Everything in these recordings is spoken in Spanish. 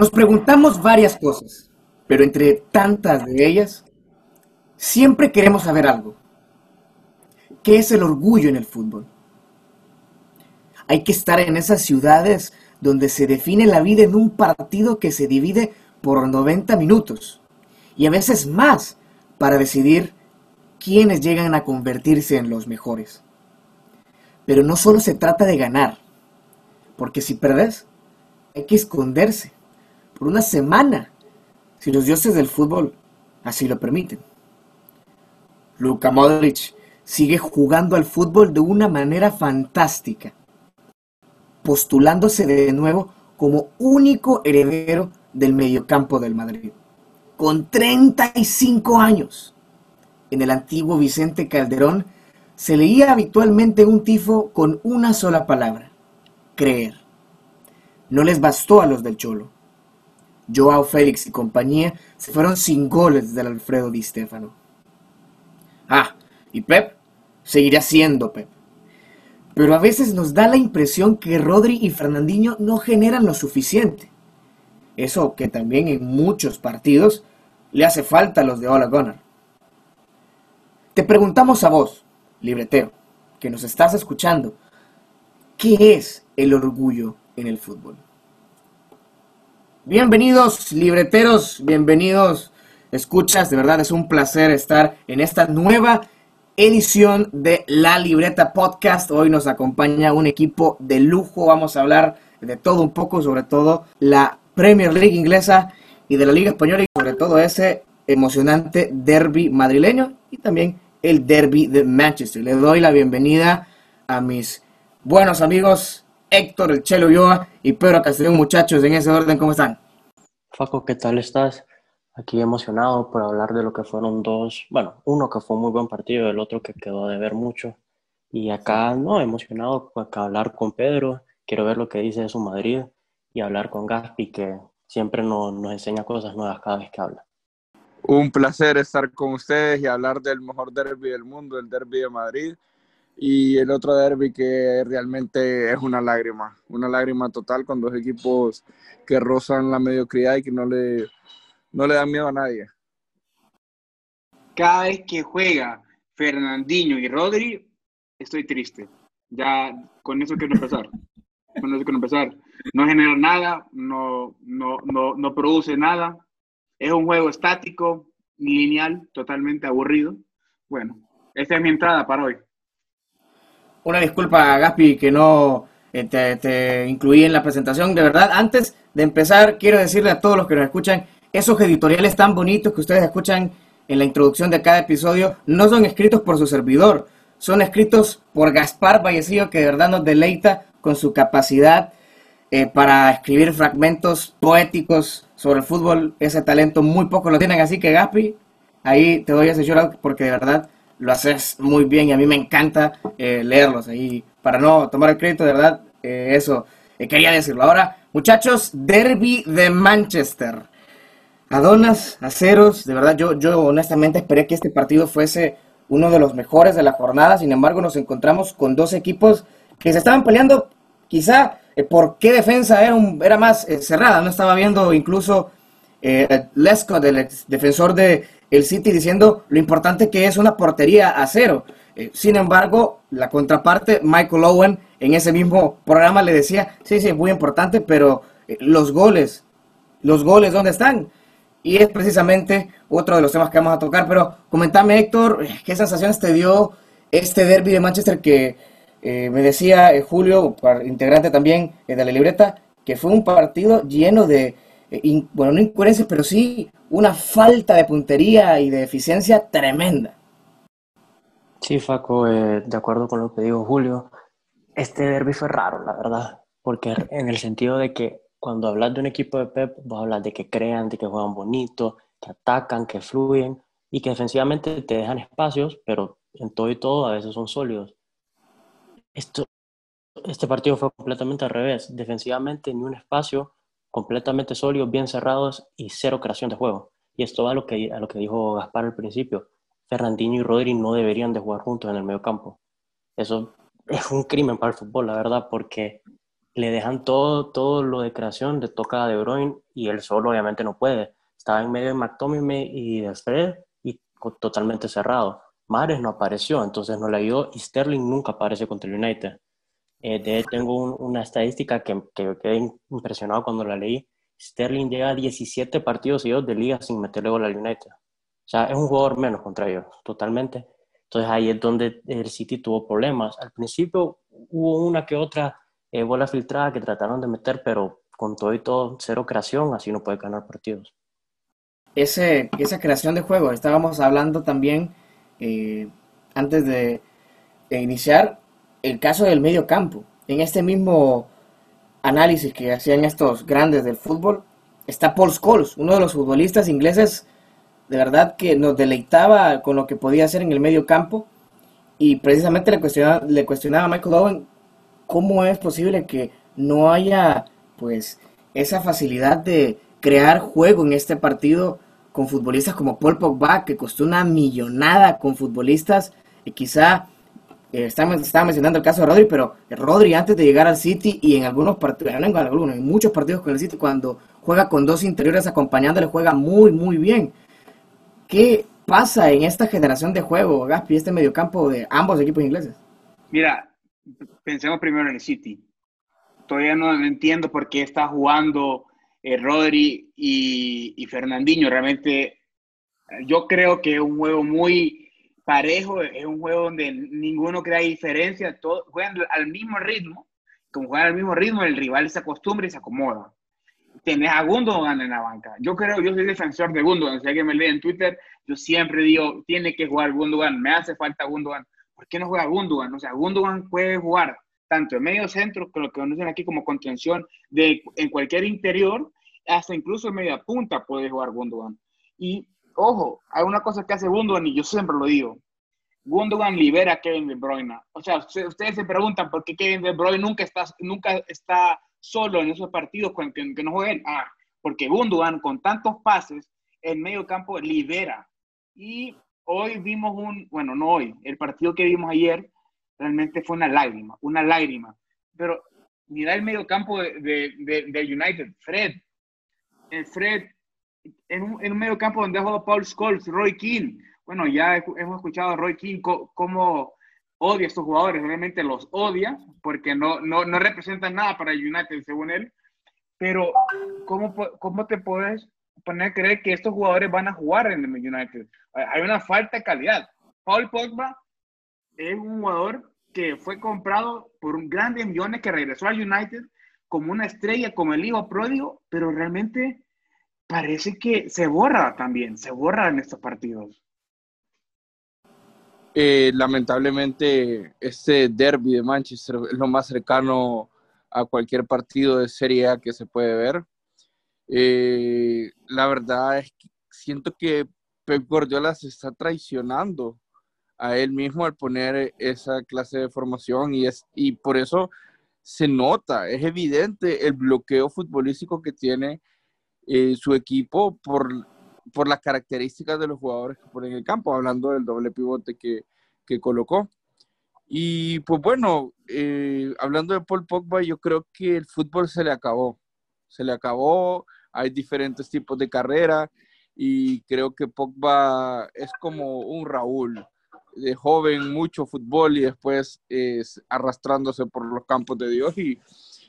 Nos preguntamos varias cosas, pero entre tantas de ellas, siempre queremos saber algo. ¿Qué es el orgullo en el fútbol? Hay que estar en esas ciudades donde se define la vida en un partido que se divide por 90 minutos y a veces más para decidir quiénes llegan a convertirse en los mejores. Pero no solo se trata de ganar, porque si perdes, hay que esconderse por una semana, si los dioses del fútbol así lo permiten. Luka Modric sigue jugando al fútbol de una manera fantástica, postulándose de nuevo como único heredero del mediocampo del Madrid, con 35 años. En el antiguo Vicente Calderón se leía habitualmente un tifo con una sola palabra, creer. No les bastó a los del Cholo. Joao Félix y compañía se fueron sin goles del Alfredo Di Stéfano. Ah, y Pep seguirá siendo Pep. Pero a veces nos da la impresión que Rodri y Fernandinho no generan lo suficiente. Eso que también en muchos partidos le hace falta a los de Ola Gunnar. Te preguntamos a vos, libretero, que nos estás escuchando, ¿qué es el orgullo en el fútbol? Bienvenidos, libreteros, bienvenidos, escuchas, de verdad es un placer estar en esta nueva edición de La Libreta Podcast. Hoy nos acompaña un equipo de lujo, vamos a hablar de todo un poco, sobre todo la Premier League inglesa y de la Liga Española y sobre todo ese emocionante derby madrileño y también el derby de Manchester. Le doy la bienvenida a mis buenos amigos Héctor El Chelo Yoa y Pedro Castellón, muchachos, en ese orden, ¿cómo están? Faco, ¿qué tal estás? Aquí emocionado por hablar de lo que fueron dos, bueno, uno que fue un muy buen partido, el otro que quedó de ver mucho. Y acá, no, emocionado por hablar con Pedro, quiero ver lo que dice de su Madrid y hablar con Gaspi, que siempre nos, nos enseña cosas nuevas cada vez que habla. Un placer estar con ustedes y hablar del mejor derby del mundo, el derby de Madrid. Y el otro derby que realmente es una lágrima, una lágrima total con dos equipos que rozan la mediocridad y que no le, no le dan miedo a nadie. Cada vez que juega Fernandinho y Rodri, estoy triste. Ya con eso quiero empezar. Con eso quiero empezar. No genera nada, no, no, no, no produce nada. Es un juego estático, lineal, totalmente aburrido. Bueno, esta es mi entrada para hoy. Una disculpa, Gaspi, que no eh, te, incluí en la presentación. De verdad, antes de empezar, quiero decirle a todos los que nos escuchan, esos editoriales tan bonitos que ustedes escuchan en la introducción de cada episodio, no son escritos por su servidor, son escritos por Gaspar Vallecillo, que de verdad nos deleita con su capacidad eh, para escribir fragmentos poéticos sobre el fútbol. Ese talento muy pocos lo tienen, así que Gaspi, ahí te doy ese shout porque de verdad lo haces muy bien y a mí me encanta eh, leerlos. Ahí, para no tomar el crédito, de verdad, eh, eso eh, quería decirlo. Ahora, muchachos, Derby de Manchester. Adonas, aceros, de verdad, yo, yo honestamente esperé que este partido fuese uno de los mejores de la jornada. Sin embargo, nos encontramos con dos equipos que se estaban peleando, quizá por qué defensa era, un, era más cerrada. No estaba viendo incluso Lescott, el defensor de el City, diciendo lo importante que es una portería a cero. Eh, sin embargo, la contraparte, Michael Owen, en ese mismo programa le decía, sí, sí, es muy importante, pero eh, los goles, los goles, ¿dónde están? Y es precisamente otro de los temas que vamos a tocar. Pero comentame, Héctor, ¿qué sensaciones te dio este derby de Manchester que me decía Julio, integrante también de la libreta, que fue un partido lleno de, bueno, no incoherencias, pero sí una falta de puntería y de eficiencia tremenda. Sí, Faco, eh, de acuerdo con lo que dijo Julio, este derby fue raro, la verdad, porque en el sentido de que cuando hablas de un equipo de Pep, vos hablas de que crean, de que juegan bonito, que atacan, que fluyen y que defensivamente te dejan espacios, pero en todo y todo a veces son sólidos. Esto, este partido fue completamente al revés. Defensivamente ni un espacio, completamente sólidos, bien cerrados y cero creación de juego. Y esto va a lo que, a lo que dijo Gaspar al principio. Fernandinho y Rodri no deberían de jugar juntos en el medio campo. Eso es un crimen para el fútbol, la verdad, porque le dejan todo, todo lo de creación, le toca De Bruyne y él solo obviamente no puede. Estaba en medio de McTominay y de Fred y totalmente cerrado. Mares no apareció, entonces no le ayudó y Sterling nunca aparece contra el United. Eh, de tengo una estadística que, que quedé impresionado cuando la leí. Sterling llega a 17 partidos seguidos de liga sin meterle gol al United. O sea, es un jugador menos contra ellos, totalmente. Entonces ahí es donde el City tuvo problemas. Al principio hubo una que otra eh, bola filtrada que trataron de meter, pero con todo y todo, cero creación, así no puede ganar partidos. Ese, esa creación de juego, estábamos hablando también eh, antes de, iniciar el caso del medio campo. En este mismo análisis que hacían estos grandes del fútbol, está Paul Scholes, uno de los futbolistas ingleses de verdad que nos deleitaba con lo que podía hacer en el medio campo y precisamente le cuestionaba, le cuestionaba a Michael Owen cómo es posible que no haya pues esa facilidad de crear juego en este partido con futbolistas como Paul Pogba, que costó una millonada con futbolistas, y quizá eh, estaba, mencionando el caso de Rodri, pero Rodri antes de llegar al City y en algunos partidos, en algunos, en muchos partidos con el City, cuando juega con dos interiores acompañándole, juega muy, muy bien. ¿Qué pasa en esta generación de juego, Gaspi, este mediocampo de ambos equipos ingleses? Mira, pensemos primero en el City. Todavía no entiendo por qué está jugando eh, Rodri y, y, Fernandinho. Realmente yo creo que es un juego muy parejo, es un juego donde ninguno crea diferencia, todos juegan al mismo ritmo. Como juegan al mismo ritmo, el rival se acostumbra y se acomoda. Tenés a Gundogan en la banca. Yo creo, yo soy defensor de Gundogan. Si alguien me lee en Twitter, yo siempre digo, tiene que jugar Gundogan, me hace falta Gundogan ¿por qué no juega Gundogan? O sea, Gundogan puede jugar tanto en medio centro, que lo que conocen aquí como contención, de, en cualquier interior, hasta incluso en media punta puede jugar Gundogan. Y ojo, hay una cosa que hace Gundogan y yo siempre lo digo. Gundogan libera a Kevin De Bruyne. O sea, ustedes se preguntan por qué Kevin De Bruyne nunca está, nunca está solo en esos partidos con que, no juega él. Ah, porque Gundogan con tantos pases en medio campo libera. Y hoy vimos un, bueno, no hoy, el partido que vimos ayer realmente fue una lágrima, una lágrima. Pero mira el medio campo de, de, United, Fred. Fred, en un, en un medio campo donde ha jugado Paul Scholes, Roy King. Bueno, ya hemos escuchado a Roy King cómo odia a estos jugadores, realmente los odia porque no, no, no representan nada para United, según él. Pero, ¿cómo, cómo te puedes poner a creer que estos jugadores van a jugar en el United. Hay una falta de calidad. Paul Pogba es un jugador que fue comprado por un grandes millones que regresó al United como una estrella, como el hijo pródigo, pero realmente parece que se borra también, se borra en estos partidos. Eh, lamentablemente, este derby de Manchester es lo más cercano a cualquier partido de Serie A que se puede ver. Eh, la verdad es que siento que Pep Guardiola se está traicionando a él mismo al poner esa clase de formación y, es, y por eso se nota, es evidente el bloqueo futbolístico que tiene eh, su equipo por, por las características de los jugadores que ponen en el campo, hablando del doble pivote que, que colocó. Y pues bueno, eh, hablando de Paul Pogba, yo creo que el fútbol se le acabó. Se le acabó, hay diferentes tipos de carrera y creo que Pogba es como un Raúl, de joven, mucho fútbol y después es arrastrándose por los campos de Dios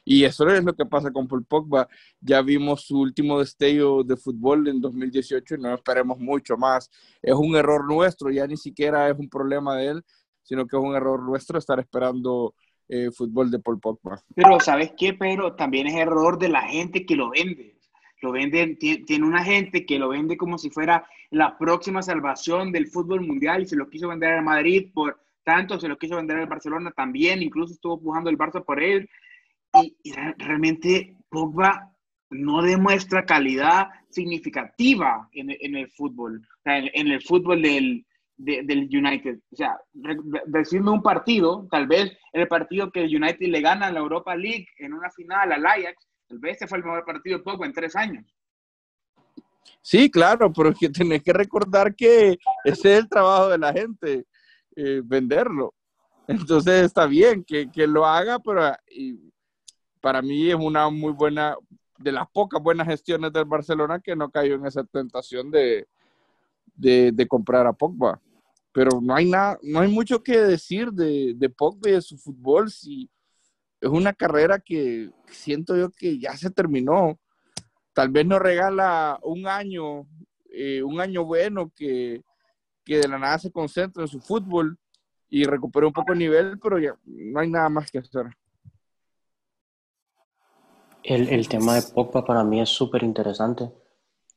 y eso es lo que pasa con Paul Pogba. Ya vimos su último destello de fútbol en 2018 y no esperemos mucho más. Es un error nuestro, ya ni siquiera es un problema de él, sino que es un error nuestro estar esperando eh, fútbol de Paul Pogba. Pero ¿sabes qué? Pero también es error de la gente que lo vende lo vende, tiene una gente que lo vende como si fuera la próxima salvación del fútbol mundial y se lo quiso vender al Madrid por tanto, se lo quiso vender al Barcelona también, incluso estuvo pujando el Barça por él. Y, realmente Pogba no demuestra calidad significativa en, en el fútbol, en, el fútbol del, del United. O sea, decirme un partido, tal vez el partido que el United le gana a la Europa League en una final al Ajax, Tal vez este fue el mejor partido de Pogba en tres años. Sí, claro, pero es que tenés que recordar que ese es el trabajo de la gente, eh, venderlo. Entonces está bien que, que lo haga, pero y, para mí es una muy buena, de las pocas buenas gestiones del Barcelona que no cayó en esa tentación de, de, comprar a Pogba. Pero no hay nada, no hay mucho que decir de, de Pogba y de su fútbol. Si es una carrera que siento yo que ya se terminó. Tal vez nos regala un año, eh, un año bueno que, que de la nada se concentra en su fútbol y recupere un poco el nivel, pero ya no hay nada más que hacer. El, el tema de Pogba para mí es súper interesante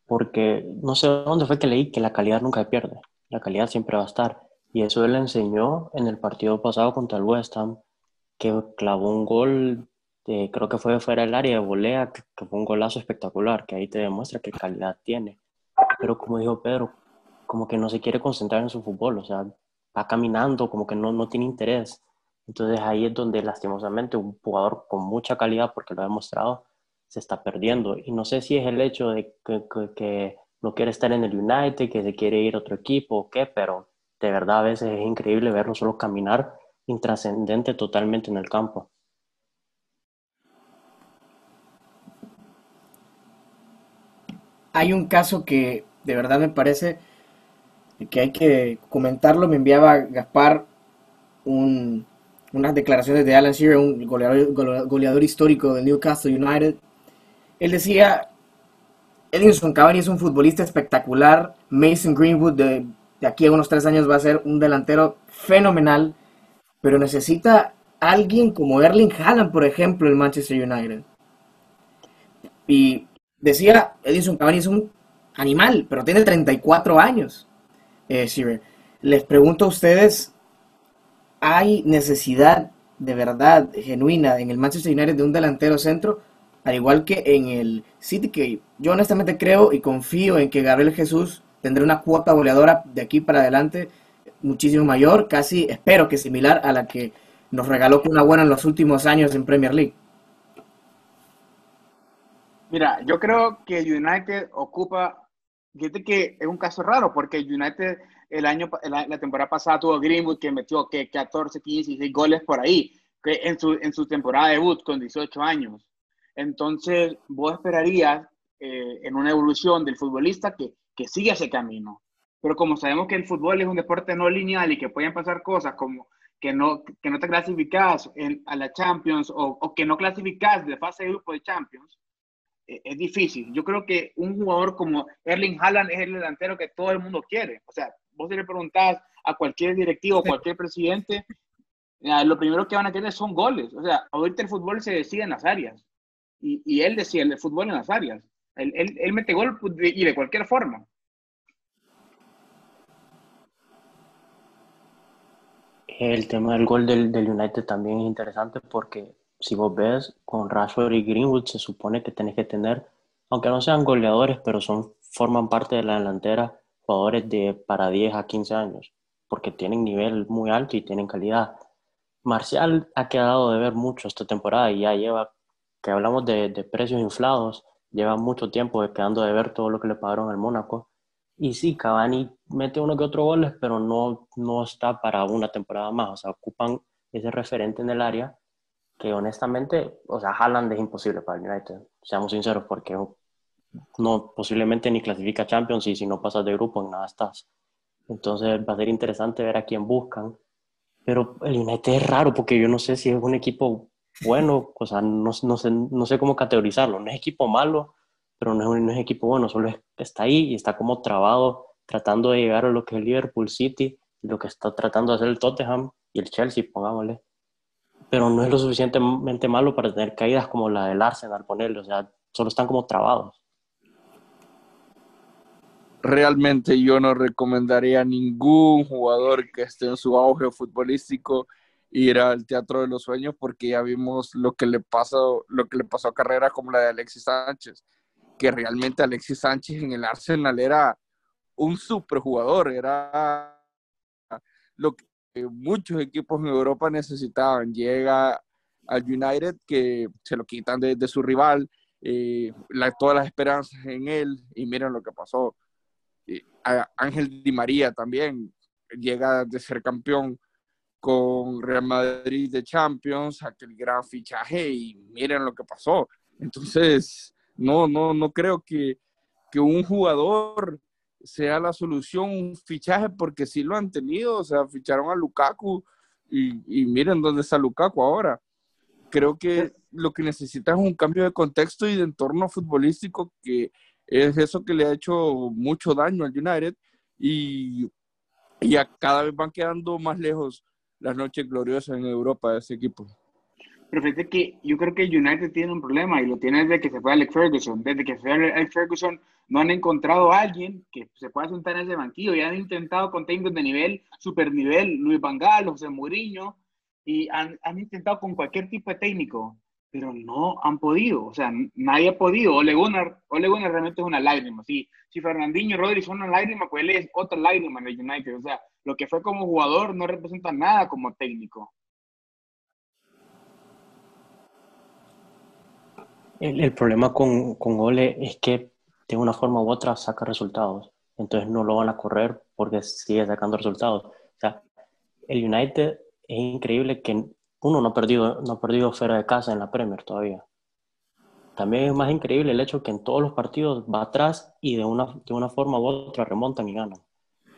porque no sé dónde fue que leí que la calidad nunca se pierde, la calidad siempre va a estar. Y eso él enseñó en el partido pasado contra el West Ham, que clavó un gol, creo que fue fuera del área de volea, que, fue un golazo espectacular, que ahí te demuestra qué calidad tiene. Pero como dijo Pedro, como que no se quiere concentrar en su fútbol, o sea, va caminando, como que no, no tiene interés. Entonces ahí es donde lastimosamente un jugador con mucha calidad, porque lo ha demostrado, se está perdiendo. Y no sé si es el hecho de que, que, no quiere estar en el United, que se quiere ir a otro equipo o qué, pero de verdad a veces es increíble verlo solo caminar intrascendente totalmente en el campo. Hay un caso que de verdad me parece que hay que comentarlo. Me enviaba Gaspar un, unas declaraciones de Alan Shearer, un goleador, histórico de Newcastle United. Él decía, Edinson Cavani es un futbolista espectacular, Mason Greenwood de, de, aquí a unos tres años va a ser un delantero fenomenal, pero necesita alguien como Erling Haaland, por ejemplo, el Manchester United. Y decía, Edinson Cavani es un animal, pero tiene 34 años. Eh, Les pregunto a ustedes, hay necesidad de verdad genuina en el Manchester United de un delantero centro, al igual que en el City, que yo honestamente creo y confío en que Gabriel Jesús tendrá una cuota goleadora de aquí para adelante muchísimo mayor, casi espero que similar a la que nos regaló una buena en los últimos años en Premier League. Mira, yo creo que United ocupa, fíjate que es un caso raro porque United el año, la, temporada pasada tuvo Greenwood que metió que 14, 15, 16 goles por ahí, que en su, en su temporada de debut con 18 años. Entonces, vos esperarías eh, en una evolución del futbolista que, que siga ese camino. Pero como sabemos que el fútbol es un deporte no lineal y que pueden pasar cosas como que no, que no te clasificas en, a la Champions o, o, que no clasificas de fase de grupo de Champions, eh, es difícil. Yo creo que un jugador como Erling Haaland es el delantero que todo el mundo quiere. O sea, vos le preguntás a cualquier directivo, cualquier presidente, lo primero que van a querer son goles. O sea, ahorita el fútbol se decide en las áreas. Y, y él decía el fútbol en las áreas. Él, él, él mete gol pues, y de cualquier forma. El tema del gol del, del, United también es interesante porque si vos ves con Rashford y Greenwood se supone que tenés que tener, aunque no sean goleadores, pero son, forman parte de la delantera, jugadores de para 10 a 15 años, porque tienen nivel muy alto y tienen calidad. Marcial ha quedado de ver mucho esta temporada y ya lleva, que hablamos de, de precios inflados, lleva mucho tiempo quedando de ver todo lo que le pagaron al Mónaco. Y sí, Cavani mete uno que otro goles, pero no, no está para una temporada más. O sea, ocupan ese referente en el área que honestamente, o sea, Haaland es imposible para el United. Seamos sinceros, porque no posiblemente ni clasifica Champions y si no pasas de grupo en nada estás. Entonces va a ser interesante ver a quién buscan. Pero el United es raro porque yo no sé si es un equipo bueno, o sea, no, no, sé, no sé cómo categorizarlo. No es equipo malo, pero no es, no es equipo bueno, solo está ahí y está como trabado tratando de llegar a lo que es Liverpool City, lo que está tratando de hacer el Tottenham y el Chelsea, pongámosle. Pero no es lo suficientemente malo para tener caídas como la del Arsenal, ponerle, o sea, solo están como trabados realmente yo no recomendaría a ningún jugador que esté en su auge futbolístico ir al Teatro de los Sueños porque ya vimos lo que le pasó, lo que le pasó a carrera como la de Alexis Sánchez, que realmente Alexis Sánchez en el Arsenal era un superjugador, era lo que muchos equipos en Europa necesitaban. Llega al United que se lo quitan de, su rival, eh, todas las esperanzas en él y miren lo que pasó Ángel Di María también llega de ser campeón con Real Madrid de Champions, aquel gran fichaje y miren lo que pasó. Entonces, no, no, no creo que, que un jugador sea la solución, un fichaje, porque sí lo han tenido, o sea, ficharon a Lukaku y, y miren dónde está Lukaku ahora. Creo que lo que necesita es un cambio de contexto y de entorno futbolístico, que es eso que le ha hecho mucho daño al United y, y a cada vez van quedando más lejos las noches gloriosas en Europa de ese equipo. Pero fíjate que yo creo que United tiene un problema y lo tiene desde que se fue Alex Ferguson. Desde que se fue Alex Ferguson no han encontrado a alguien que se pueda sentar en ese banquillo. Ya han intentado con técnicos de nivel, super nivel, Luis Van Gaal, José Mourinho, y han, han intentado con cualquier tipo de técnico, pero no han podido. O sea, nadie ha podido. Ole Gunnar, Ole Gunnar realmente es una lágrima. Si, si Fernandinho Rodri son una lágrima, pues él es otra lágrima en el United. O sea, lo que fue como jugador no representa nada como técnico. El, el problema con, con, Ole es que de una forma u otra saca resultados. Entonces no lo van a correr porque sigue sacando resultados. O sea, el United es increíble que uno no ha perdido, no ha perdido fuera de casa en la Premier todavía. También es más increíble el hecho que en todos los partidos va atrás y de una, de una forma u otra remontan y ganan.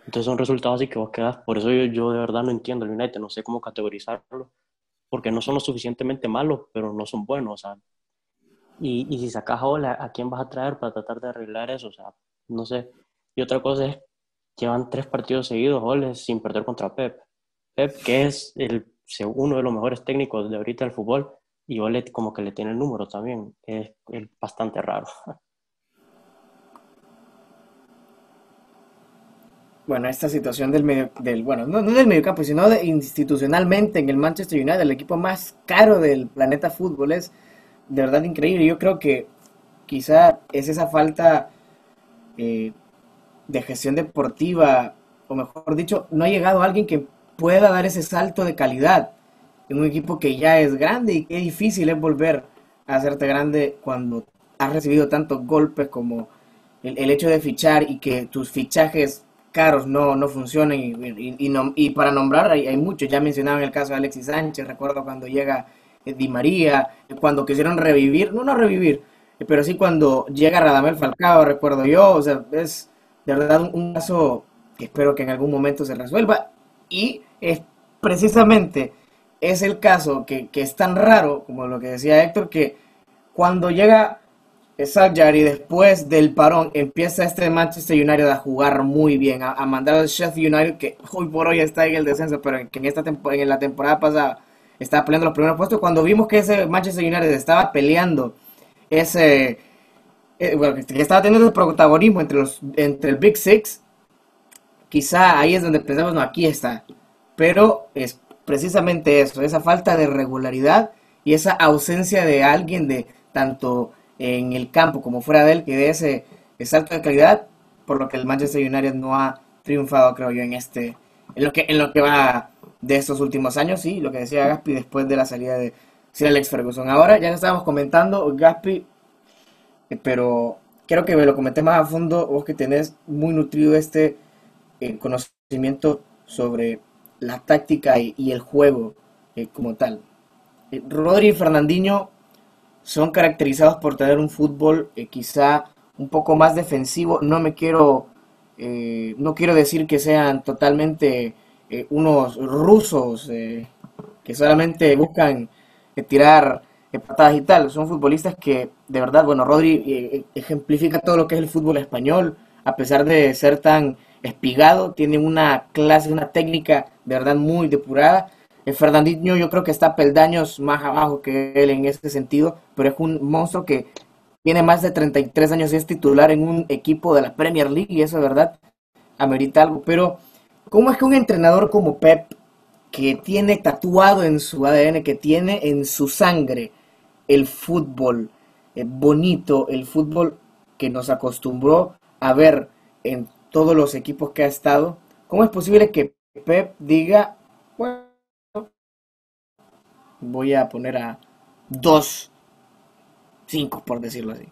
Entonces son resultados así que vos quedas. Por eso yo, yo de verdad no entiendo el United, no sé cómo categorizarlo, porque no son lo suficientemente malos, pero no son buenos. O sea, y, y si sacas a ¿a quién vas a traer para tratar de arreglar eso? O sea, no sé. Y otra cosa es, llevan tres partidos seguidos, Ole, sin perder contra Pep. Pep, que es el, uno de los mejores técnicos de ahorita del fútbol, y Ole como que le tiene el número también. Es, es bastante raro. bueno, esta situación del medio, del, bueno, no, no del mediocampo, sino de, institucionalmente en el Manchester United, el equipo más caro del planeta fútbol, es de verdad increíble. Yo creo que quizá es esa falta eh, de gestión deportiva, o mejor dicho, no ha llegado alguien que pueda dar ese salto de calidad en un equipo que ya es grande y qué difícil es volver a hacerte grande cuando has recibido tantos golpes como el, hecho de fichar y que tus fichajes caros no, no funcionan y, no, y para nombrar hay, hay, muchos, ya mencionaba en el caso de Alexis Sánchez, recuerdo cuando llega Di María, cuando quisieron revivir, no, no revivir, pero sí cuando llega Radamel Falcao, recuerdo yo, o sea, es de verdad un caso que espero que en algún momento se resuelva y es precisamente es el caso que, que es tan raro, como lo que decía Héctor, que cuando llega Exacto, y después del parón empieza este Manchester United a jugar muy bien, a, a, mandar al Sheffield United, que hoy por hoy está en el descenso, pero que en, esta en la temporada pasada estaba peleando los primeros puestos. Cuando vimos que ese Manchester United estaba peleando ese, eh, bueno, que estaba teniendo el protagonismo entre, los, entre el Big Six, quizá ahí es donde pensamos, no, aquí está. Pero es precisamente eso, esa falta de regularidad y esa ausencia de alguien de tanto en el campo como fuera de él que de ese salto de calidad, por lo que el Manchester United no ha triunfado, creo yo, en este, en lo que, en lo que va de estos últimos años, sí, lo que decía Gaspi después de la salida de Sir Alex Ferguson. Ahora ya estábamos comentando, Gaspi, eh, pero quiero que me lo comenté más a fondo, vos que tenés muy nutrido este eh, conocimiento sobre la táctica y, el juego eh, como tal. Eh, Rodri y Fernandinho son caracterizados por tener un fútbol eh, quizá un poco más defensivo. No me quiero, no quiero decir que sean totalmente unos rusos que solamente buscan tirar patadas y tal. Son futbolistas que, de verdad, bueno, Rodri ejemplifica todo lo que es el fútbol español, a pesar de ser tan espigado, tiene una clase, una técnica de verdad muy depurada el Fernandinho yo creo que está peldaños más abajo que él en ese sentido, pero es un monstruo que tiene más de 33 años y es titular en un equipo de la Premier League y eso de verdad amerita algo. Pero, ¿cómo es que un entrenador como Pep, que tiene tatuado en su ADN, que tiene en su sangre el fútbol eh, bonito, el fútbol que nos acostumbró a ver en todos los equipos que ha estado, ¿cómo es posible que Pep diga, bueno, voy a poner a dos, cinco, por decirlo así.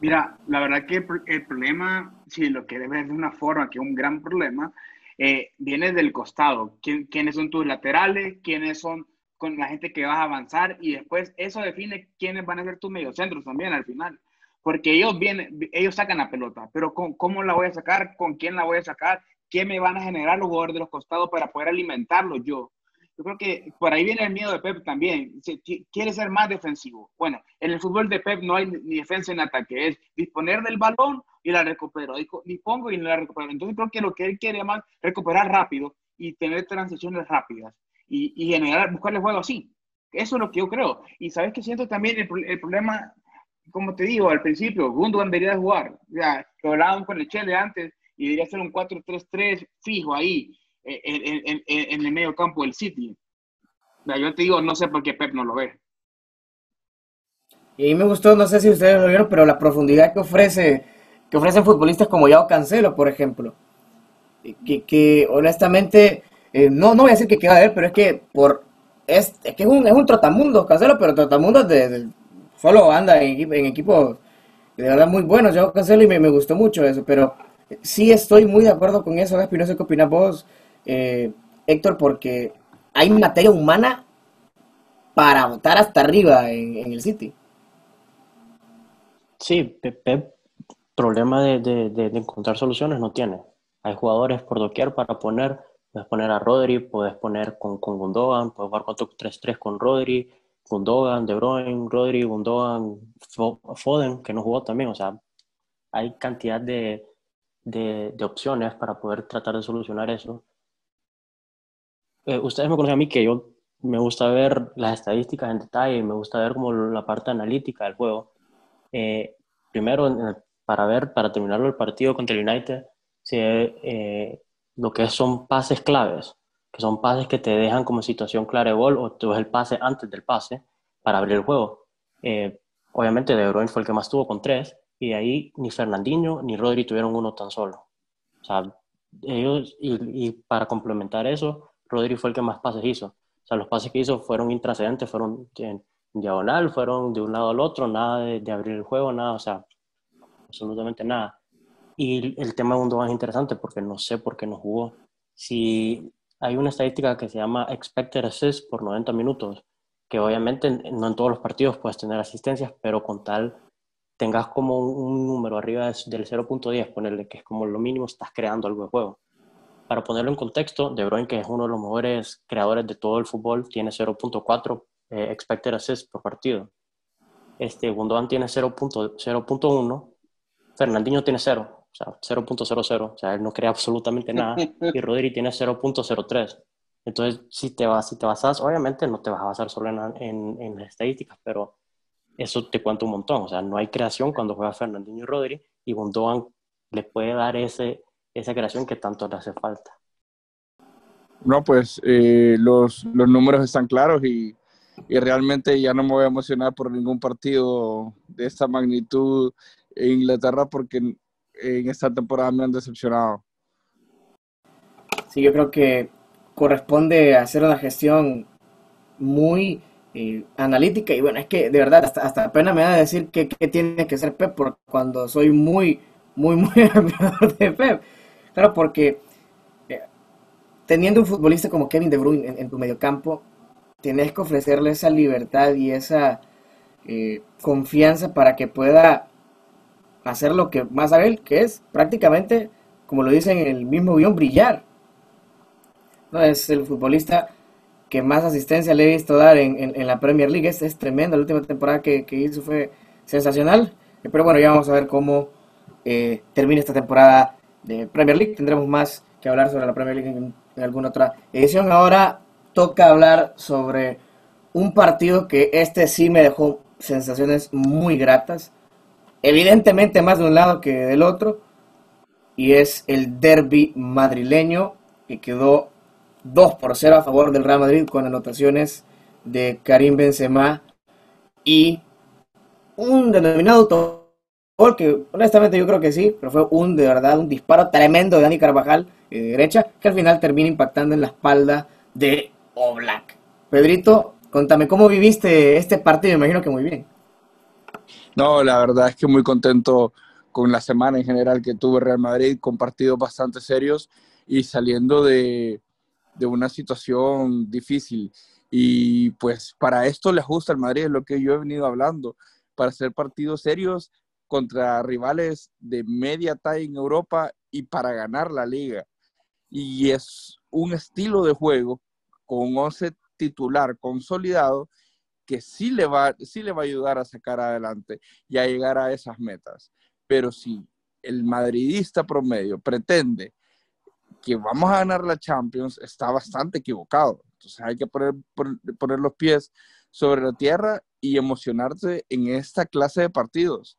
Mira, la verdad que el problema, si lo quieres ver de una forma que es un gran problema, eh, vienes del costado. ¿Quiénes son tus laterales? ¿Quiénes son con la gente que vas a avanzar? Y después eso define quiénes van a ser tus mediocentros también al final. Porque ellos vienen, ellos sacan la pelota, pero ¿cómo la voy a sacar? ¿Con quién la voy a sacar? ¿Qué me van a generar los jugadores de los costados para poder alimentarlos yo? Yo creo que por ahí viene el miedo de Pep también. Quiere ser más defensivo. Bueno, en el fútbol de Pep no hay ni defensa ni ataque, es disponer del balón y la recupero. Dispongo y la recupero. Entonces creo que lo que él quiere más recuperar rápido y tener transiciones rápidas y, y generar, buscar el juego así. Eso es lo que yo creo. Y sabes que siento también el, problema, como te digo al principio, Gundogan debería jugar. Ya, lo hablábamos con el Chile antes y debería ser un 4-3-3 fijo ahí en, en, el medio campo del City. yo te digo, no sé por qué Pep no lo ve. Y a mí me gustó, no sé si ustedes lo vieron, pero la profundidad que ofrece que ofrecen futbolistas como Yao Cancelo, por ejemplo. Que, que honestamente, eh, no, no voy a decir que queda de él, pero es que por es, es que es un, es un trotamundo Cancelo, pero trotamundo de, solo anda en, en equipos de verdad muy buenos, Yao Cancelo, y me, gustó mucho eso, pero sí estoy muy de acuerdo con eso, Gaspi, no sé qué opinas vos, eh, Héctor, porque hay materia humana para votar hasta arriba en, el City. Sí, Pep, problema de, de, encontrar soluciones no tiene. Hay jugadores por doquier para poner, puedes poner a Rodri, puedes poner con, con Gundogan, puedes jugar 4-3-3 con Rodri, Gundogan, De Bruyne, Rodri, Gundogan, Foden, que no jugó también, o sea, hay cantidad de, de, de opciones para poder tratar de solucionar eso. Eh, ustedes me conocen a mí que yo me gusta ver las estadísticas en detalle, me gusta ver como la parte analítica del juego. Eh, primero, para ver, para terminarlo el partido contra el United, si, eh, lo que son pases claves, que son pases que te dejan como situación clara de gol o tú el pase antes del pase para abrir el juego. obviamente De Bruyne fue el que más tuvo con tres y de ahí ni Fernandinho ni Rodri tuvieron uno tan solo. O sea, ellos, y, y para complementar eso, Rodri fue el que más pases hizo. O sea, los pases que hizo fueron intrascendentes, fueron en diagonal, fueron de un lado al otro, nada de, abrir el juego, nada, o sea, absolutamente nada. Y el tema de Gundogan es interesante porque no sé por qué no jugó. Si hay una estadística que se llama expected assist por 90 minutos, que obviamente no en todos los partidos puedes tener asistencias, pero con tal tengas como un número arriba del 0.10, ponerle que es como lo mínimo, estás creando algo de juego. Para ponerlo en contexto, De Bruyne, que es uno de los mejores creadores de todo el fútbol, tiene 0.4 eh, expected assists por partido. Este, Gundogan tiene 0.1, Fernandinho tiene 0, o sea, 0.00, o sea, él no crea absolutamente nada, y Rodri tiene 0.03. Entonces, si te, vas, si te basas, obviamente no te vas a basar solo en, en, las estadísticas, pero eso te cuenta un montón. O sea, no hay creación cuando juega Fernandinho y Rodri, y Gundogan le puede dar ese, esa creación que tanto le hace falta. No, pues eh, los, los, números están claros y, y, realmente ya no me voy a emocionar por ningún partido de esta magnitud en Inglaterra porque en, esta temporada me han decepcionado. Sí, yo creo que corresponde hacer una gestión muy eh, analítica y bueno, es que de verdad hasta, hasta pena me da decir que, que tiene que ser Pep por cuando soy muy, muy, muy admirador de Pep. Claro, porque eh, teniendo un futbolista como Kevin De Bruyne en, tu mediocampo, tienes que ofrecerle esa libertad y esa eh, confianza para que pueda hacer lo que más a él, que es prácticamente, como lo dicen en el mismo guion, brillar. No es el futbolista que más asistencia le he visto dar en, la Premier League. Es, es tremendo. La última temporada que, hizo fue sensacional. Pero bueno, ya vamos a ver cómo eh, termina esta temporada de Premier League. Tendremos más que hablar sobre la Premier League en, alguna otra edición. Ahora toca hablar sobre un partido que este sí me dejó sensaciones muy gratas. Evidentemente más de un lado que del otro. Y es el derby madrileño que quedó 2 por 0 a favor del Real Madrid con anotaciones de Karim Benzema y un denominado porque honestamente yo creo que sí, pero fue un de verdad un disparo tremendo de Dani Carvajal de derecha que al final termina impactando en la espalda de Oblak. Pedrito, contame cómo viviste este partido, me imagino que muy bien. No, la verdad es que muy contento con la semana en general que tuvo Real Madrid, con partidos bastante serios y saliendo de, de una situación difícil. Y pues para esto le ajusta al Madrid, es lo que yo he venido hablando, para hacer partidos serios contra rivales de media talla en Europa y para ganar la liga. Y es un estilo de juego con un 11 titular consolidado que sí le, va, sí le va a ayudar a sacar adelante y a llegar a esas metas. Pero si el madridista promedio pretende que vamos a ganar la Champions, está bastante equivocado. Entonces hay que poner, poner los pies sobre la tierra y emocionarse en esta clase de partidos.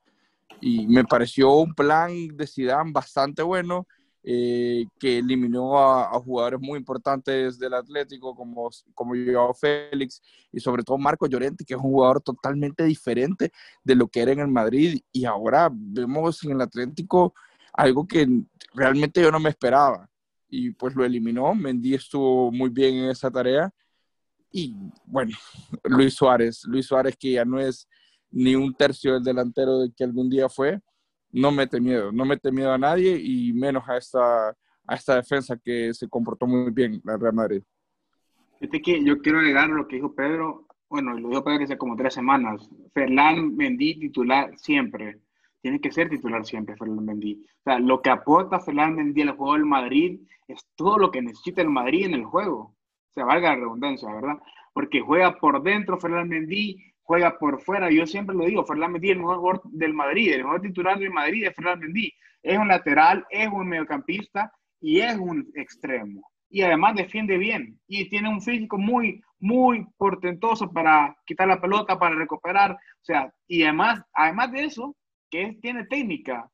Y me pareció un plan de Zidane bastante bueno, eh, que eliminó a, jugadores muy importantes del Atlético, como, como Joao Félix y sobre todo Marco Llorente, que es un jugador totalmente diferente de lo que era en el Madrid. Y ahora vemos en el Atlético algo que realmente yo no me esperaba y pues lo eliminó. Mendy estuvo muy bien en esa tarea. Y bueno, Luis Suárez, Luis Suárez que ya no es ni un tercio del delantero que algún día fue, no mete miedo, no mete miedo a nadie y menos a esta, a esta defensa que se comportó muy bien la Real Madrid. Yo quiero agregar lo que dijo Pedro, bueno, lo dijo Pedro hace como tres semanas, Ferland Mendy titular siempre, tiene que ser titular siempre Ferland Mendy. O sea, lo que aporta Ferland Mendy al juego del Madrid es todo lo que necesita el Madrid en el juego. O sea, valga la redundancia, ¿verdad? Porque juega por dentro Ferland Mendy, juega por fuera. Yo siempre lo digo, Ferland Mendy es el mejor jugador del Madrid, el mejor titular del Madrid es Ferland Mendy. Es un lateral, es un mediocampista y es un extremo. Y además defiende bien y tiene un físico muy, muy portentoso para quitar la pelota, para recuperar. O sea, y además, además de eso, que tiene técnica.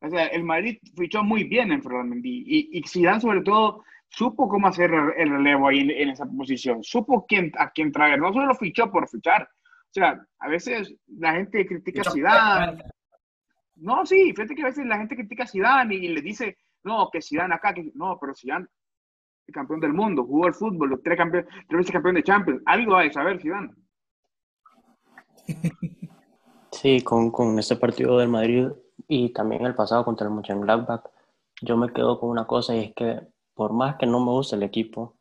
O sea, el Madrid fichó muy bien en Ferland Mendy y, y Zidane sobre todo supo cómo hacer el relevo ahí en, esa posición, supo quién, a quién traer, no solo lo fichó por fichar. O sea, a veces la gente critica a Zidane. No, sí, fíjate que a veces la gente critica a Zidane y, le dice, no, que Zidane acá, que no, pero Zidane es campeón del mundo, jugó el fútbol, tres, campeón, tres veces campeón de Champions, algo hay saber Zidane. Sí, con, con este partido del Madrid y también el pasado contra el Mönchengladbach, yo me quedo con una cosa y es que por más que no me guste el equipo,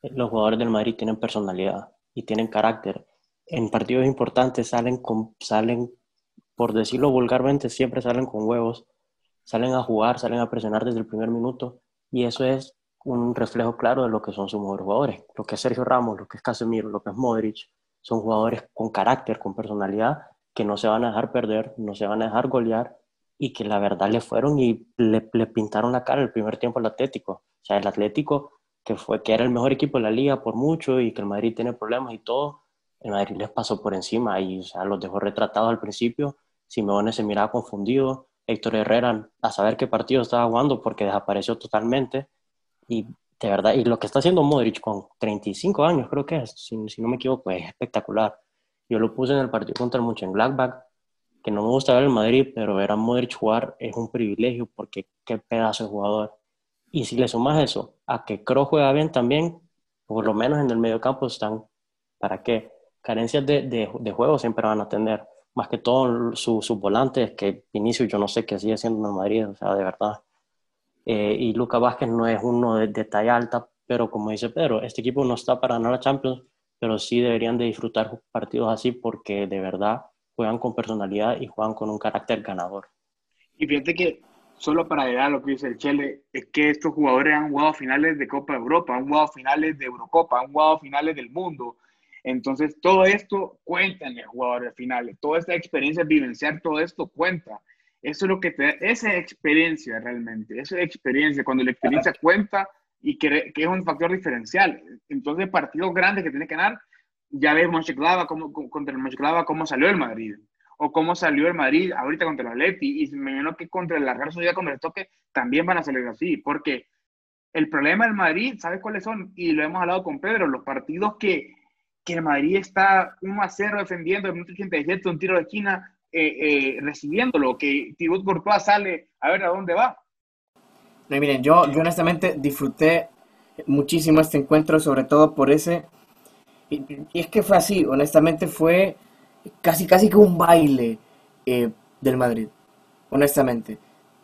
los jugadores del Madrid tienen personalidad y tienen carácter. En partidos importantes salen, con, salen, por decirlo vulgarmente, siempre salen con huevos, salen a jugar, salen a presionar desde el primer minuto y eso es un reflejo claro de lo que son sus mejores jugadores. Lo que es Sergio Ramos, lo que es Casemiro, lo que es Modric, son jugadores con carácter, con personalidad que no se van a dejar perder, no se van a dejar golear y que la verdad le fueron y le, pintaron la cara el primer tiempo al Atlético. O sea, el Atlético, que, fue, que era el mejor equipo de la liga por mucho y que el Madrid tiene problemas y todo, el Madrid les pasó por encima y los dejó retratados al principio. Simeone se miraba confundido, Héctor Herrera a saber qué partido estaba jugando porque desapareció totalmente. Y de verdad, y lo que está haciendo Modric con 35 años, creo que es, si, no me equivoco, es espectacular. Yo lo puse en el partido contra el Mönchengladbach, que no me gusta ver el Madrid, pero ver a Modric jugar es un privilegio porque qué pedazo de jugador. Y si le sumas eso a que Kroos juega bien también, por lo menos en el medio campo están, ¿para qué? Carencias de, de, juego siempre van a tener. Más que todo sus volantes, que Vinicius yo no sé qué sigue haciendo en Madrid, o sea, de verdad. Eh, y Luca Vázquez no es uno de, de talla alta, pero como dice Pedro, este equipo no está para ganar la Champions, pero sí deberían de disfrutar partidos así porque de verdad juegan con personalidad y juegan con un carácter ganador. Y fíjate que, solo para agregar lo que dice el Chele, es que estos jugadores han jugado finales de Copa de Europa, han jugado finales de Eurocopa, han jugado finales del mundo. Entonces, todo esto cuenta en el jugador de finales, toda esta experiencia vivenciar todo esto cuenta. Eso es lo que te da, esa experiencia realmente, esa experiencia, cuando la experiencia cuenta, y que, que, es un factor diferencial. Entonces, partidos grandes que tiene que ganar, ya ves Mönchengladbach cómo, contra el Mönchengladbach cómo salió el Madrid o cómo salió el Madrid ahorita contra el Atleti y me imagino que contra la Real Sociedad cuando el toque también van a salir así, porque el problema del Madrid, ¿sabes cuáles son? Y lo hemos hablado con Pedro, los partidos que, que el Madrid está 1 a 0 defendiendo en el minuto 87, un tiro de esquina eh, eh, recibiéndolo, que Thibaut Courtois sale a ver a dónde va miren, yo, honestamente disfruté muchísimo este encuentro, sobre todo por ese... Y, es que fue así, honestamente fue casi, casi que un baile eh, del Madrid, honestamente.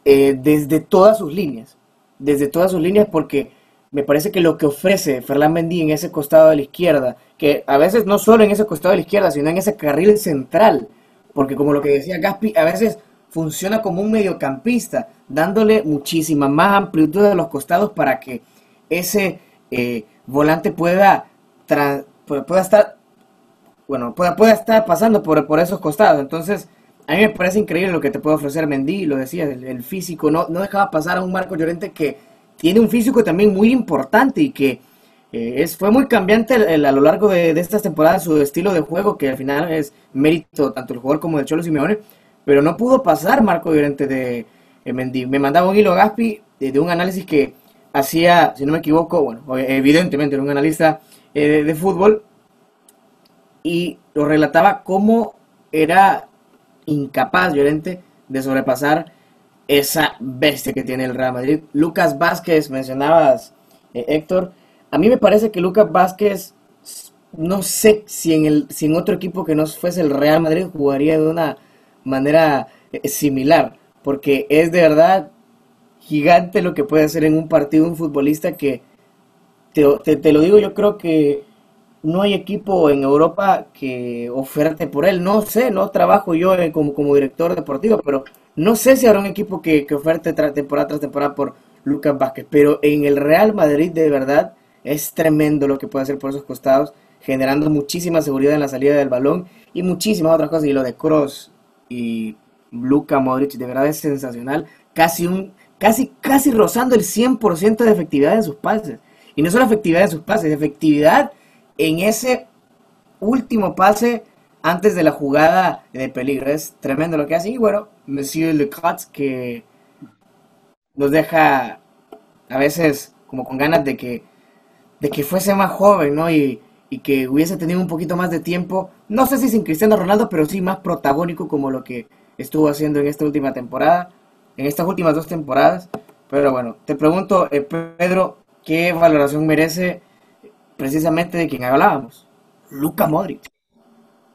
Desde todas sus líneas. desde todas sus líneas porque me parece que lo que ofrece Ferland Mendy en ese costado de la izquierda, que a veces no solo en ese costado de la izquierda, sino en ese carril central, porque como lo que decía Gaspi, a veces funciona como un mediocampista, dándole muchísima más amplitud a los costados para que ese eh, volante pueda, pueda estar, bueno, pueda, pueda estar pasando por, por esos costados. Entonces, a mí me parece increíble lo que te puede ofrecer Mendy, lo decía, el, físico, no, no dejaba pasar a un Marco Llorente que tiene un físico también muy importante y que eh, es, fue muy cambiante a lo largo de, estas temporadas su estilo de juego, que al final es mérito tanto del jugador como del Cholo Simeone, pero no pudo pasar Marco Llorente de eh, Mendy. Me mandaba un hilo Gaspi de, un análisis que hacía, si no me equivoco, bueno, evidentemente era un analista eh, de fútbol, y lo relataba cómo era incapaz Llorente de sobrepasar esa bestia que tiene el Real Madrid. Lucas Vázquez, mencionabas, eh, Héctor. A mí me parece que Lucas Vázquez, no sé si en, el, si en otro equipo que no fuese el Real Madrid jugaría de una manera eh, similar, porque es de verdad gigante lo que puede hacer en un partido un futbolista que, te, te lo digo, yo creo que no hay equipo en Europa que oferte por él. No sé, no trabajo yo como, como director deportivo, pero no sé si habrá un equipo que, que oferte temporada tras temporada por Lucas Vázquez. Pero en el Real Madrid, de verdad, es tremendo lo que puede hacer por esos costados, generando muchísima seguridad en la salida del balón y muchísimas otras cosas. Y lo de Cross y Luka Modric, de verdad es sensacional. Casi un casi casi rozando el 100% de efectividad en sus pases. Y no solo efectividad en sus pases, efectividad en ese último pase antes de la jugada de peligro. Es tremendo lo que hace. Y bueno, Monsieur Lecats que nos deja a veces como con ganas de que, de que fuese más joven, ¿no? Y, y que hubiese tenido un poquito más de tiempo. No sé si sin Cristiano Ronaldo, pero sí más protagónico como lo que estuvo haciendo en esta última temporada, en estas últimas dos temporadas. Pero bueno, te pregunto, eh, Pedro, ¿qué valoración merece precisamente de quien hablábamos, Luca Modric.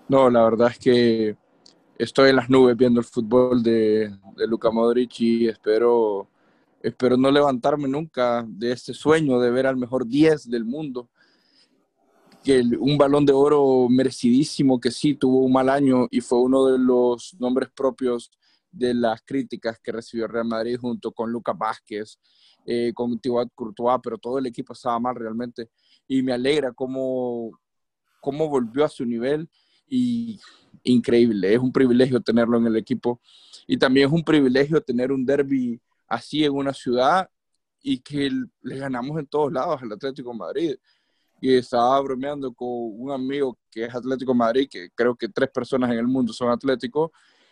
No, la verdad es que estoy en las nubes viendo el fútbol de, de Luka Modric y espero, espero no levantarme nunca de este sueño de ver al mejor 10 del mundo. Que un balón de oro merecidísimo que sí tuvo un mal año y fue uno de los nombres propios de las críticas que recibió Real Madrid junto con Lucas Vázquez, eh, con Thibaut Courtois, pero todo el equipo estaba mal realmente y me alegra cómo, cómo volvió a su nivel y increíble, es un privilegio tenerlo en el equipo y también es un privilegio tener un derby así en una ciudad y que le ganamos en todos lados al Atlético Madrid. Y estaba bromeando con un amigo que es Atlético Madrid, que creo que tres personas en el mundo son atléticos,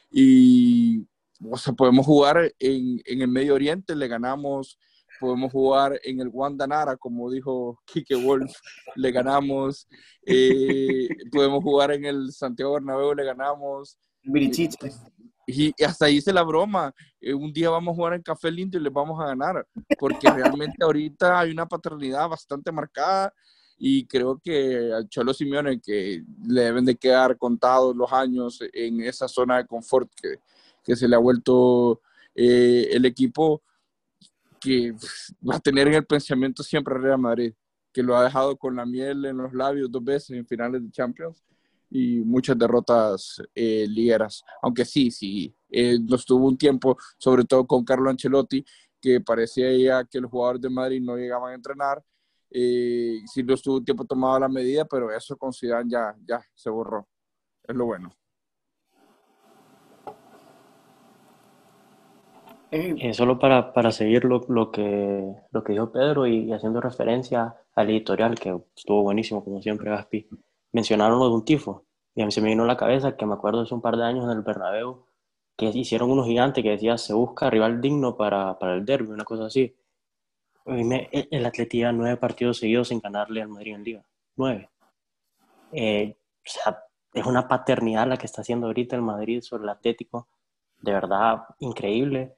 y o sea, podemos jugar en, en el Medio Oriente, le ganamos podemos jugar en el Wanda Nara, como dijo Kike Wolf, le ganamos, eh, podemos jugar en el Santiago Bernabéu, le ganamos. Y, hasta hice la broma, eh, un día vamos a jugar en Café Lindo y les vamos a ganar, porque realmente ahorita hay una paternidad bastante marcada y creo que al Cholo Simeone que le deben de quedar contados los años en esa zona de confort que, que se le ha vuelto eh, el equipo, que va a tener en el pensamiento siempre Real Madrid, que lo ha dejado con la miel en los labios dos veces en finales de Champions y muchas derrotas eh, ligueras. Aunque sí, sí, eh, nos tuvo un tiempo, sobre todo con Carlo Ancelotti, que parecía ya que los jugadores de Madrid no llegaban a entrenar. Eh, sí nos tuvo un tiempo tomado la medida, pero eso con Zidane ya, ya se borró. Es lo bueno. Eh, solo para, para seguir lo, lo, que, lo que dijo Pedro y, haciendo referencia al editorial, que estuvo buenísimo, como siempre, Gaspi, mencionaron lo de un tifo. Y a mí se me vino a la cabeza que me acuerdo hace un par de años en el Bernabéu, que hicieron unos gigantes que decía se busca rival digno para, para el derby, una cosa así. Me, el Atletía nueve partidos seguidos sin ganarle al Madrid en Liga. Nueve. Eh, o sea, es una paternidad la que está haciendo ahorita el Madrid sobre el Atlético. De verdad, increíble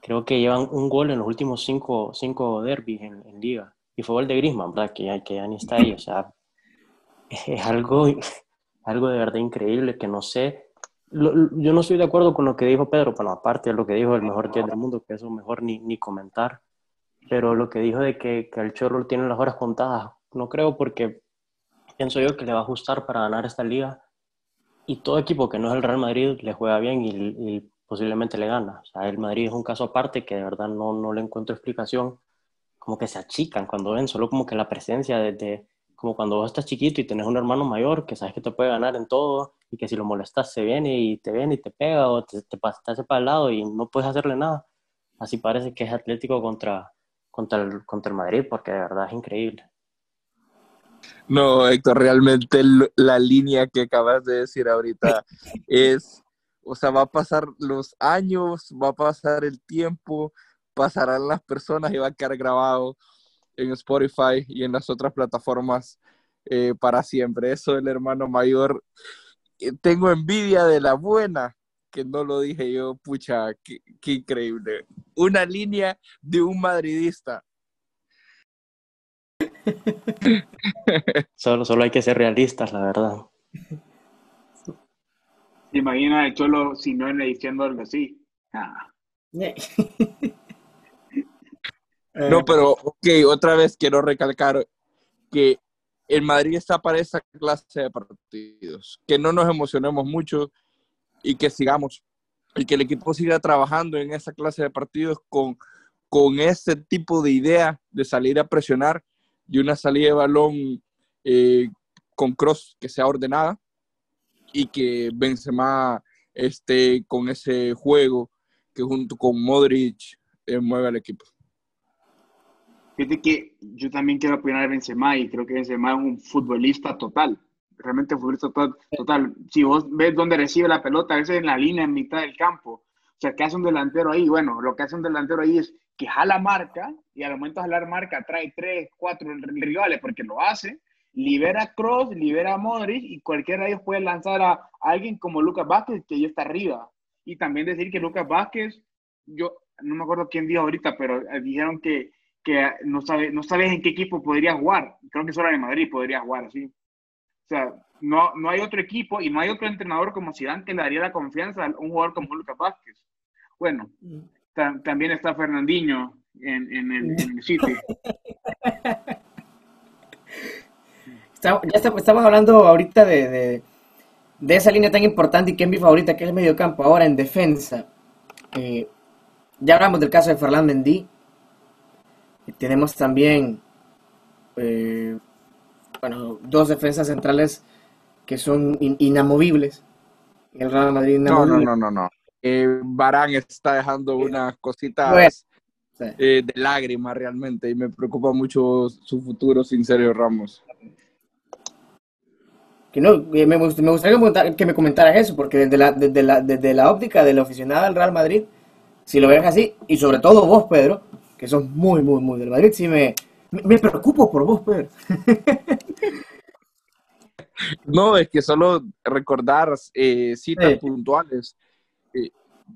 creo que llevan un gol en los últimos cinco, cinco derbis en, liga. Y fue gol de Griezmann, ¿verdad? Que ya, que ya ni está ahí. O sea, es algo, algo de verdad increíble que no sé. yo no estoy de acuerdo con lo que dijo Pedro, bueno, aparte de lo que dijo el mejor 10 del mundo, que eso mejor ni, ni comentar. Pero lo que dijo de que, que el Chorro tiene las horas contadas, no creo porque pienso yo que le va a ajustar para ganar esta liga y todo equipo que no es el Real Madrid le juega bien y, posiblemente le gana. O sea, el Madrid es un caso aparte que de verdad no, no le encuentro explicación. Como que se achican cuando ven, solo como que la presencia de, como cuando vos estás chiquito y tenés un hermano mayor que sabes que te puede ganar en todo y que si lo molestas se viene y te viene y te pega o te, te, te hace para el lado y no puedes hacerle nada. Así parece que es Atlético contra, contra, el, contra el Madrid porque de verdad es increíble. No, Héctor, realmente la línea que acabas de decir ahorita es, o sea, va a pasar los años, va a pasar el tiempo, pasarán las personas y va a quedar grabado en Spotify y en las otras plataformas eh, para siempre. Eso del hermano mayor, eh, tengo envidia de la buena, que no lo dije yo, pucha, qué, qué increíble. Una línea de un madridista solo, solo hay que ser realistas, la verdad. Imagina el Cholo si no diciendo algo así. Ah. No, pero, ok, otra vez quiero recalcar que el Madrid está para esa clase de partidos. Que no nos emocionemos mucho y que sigamos. Y que el equipo siga trabajando en esa clase de partidos con, con ese tipo de idea de salir a presionar y una salida de balón eh, con cross que sea ordenada y que Benzema esté con ese juego que junto con Modric eh, mueve al equipo. Fíjate que yo también quiero apoyar a Benzema y creo que Benzema es un futbolista total, realmente un futbolista total, total. Si vos ves dónde recibe la pelota, a veces en la línea, en mitad del campo, o sea, ¿qué hace un delantero ahí? Bueno, lo que hace un delantero ahí es que jala marca y al momento de jalar marca trae tres, cuatro rivales porque lo hace, libera Cross, libera a Modric y cualquiera de ellos puede lanzar a, alguien como Lucas Vázquez que ya está arriba. Y también decir que Lucas Vázquez, yo no me acuerdo quién dijo ahorita, pero eh, dijeron que, que no, sabe, no sabes en qué equipo podría jugar. Creo que solo en Madrid podría jugar así. O sea, no, no hay otro equipo y no hay otro entrenador como Zidane que le daría la confianza a un jugador como Lucas Vázquez. Bueno, mm también está Fernandinho en, en, el, en City. ya estamos hablando ahorita de, de, esa línea tan importante y que es mi favorita, que es el mediocampo. Ahora en defensa, eh, ya hablamos del caso de Ferland Mendy. Tenemos también eh, bueno, dos defensas centrales que son inamovibles. El Real Madrid No, no, no, no, no eh, Barán está dejando unas cositas eh, de lágrimas realmente y me preocupa mucho su futuro sin Sergio Ramos. Que no, me, gustaría que me comentaras eso, porque desde la, desde, la, desde la óptica del aficionado del Real Madrid, si lo ves así, y sobre todo vos, Pedro, que sos muy, muy, muy del Madrid, sí me, me preocupo por vos, Pedro. No, es que solo recordar eh, citas puntuales